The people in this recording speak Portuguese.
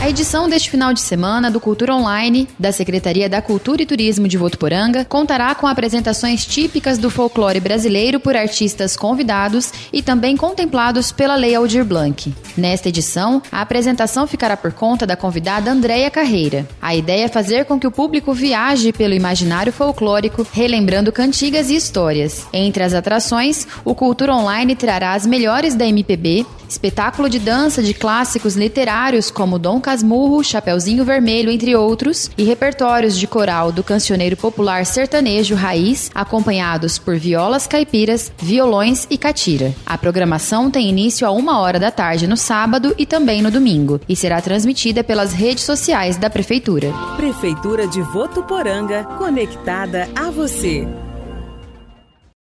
A edição deste final de semana do Cultura Online, da Secretaria da Cultura e Turismo de Votuporanga, contará com apresentações típicas do folclore brasileiro por artistas convidados e também contemplados pela Lei Aldir Blanc. Nesta edição, a apresentação ficará por conta da convidada Andréia Carreira. A ideia é fazer com que o público viaje pelo imaginário folclórico, relembrando cantigas e histórias. Entre as atrações, o Cultura Online trará as melhores da MPB, espetáculo de dança de clássicos literários como Dom Casmurro, Chapeuzinho Vermelho, entre outros, e repertórios de coral do cancioneiro popular sertanejo raiz, acompanhados por violas caipiras, violões e catira. A programação tem início a uma hora da tarde no sábado e também no domingo, e será transmitida pelas redes sociais da Prefeitura. Prefeitura de Votuporanga, conectada a você.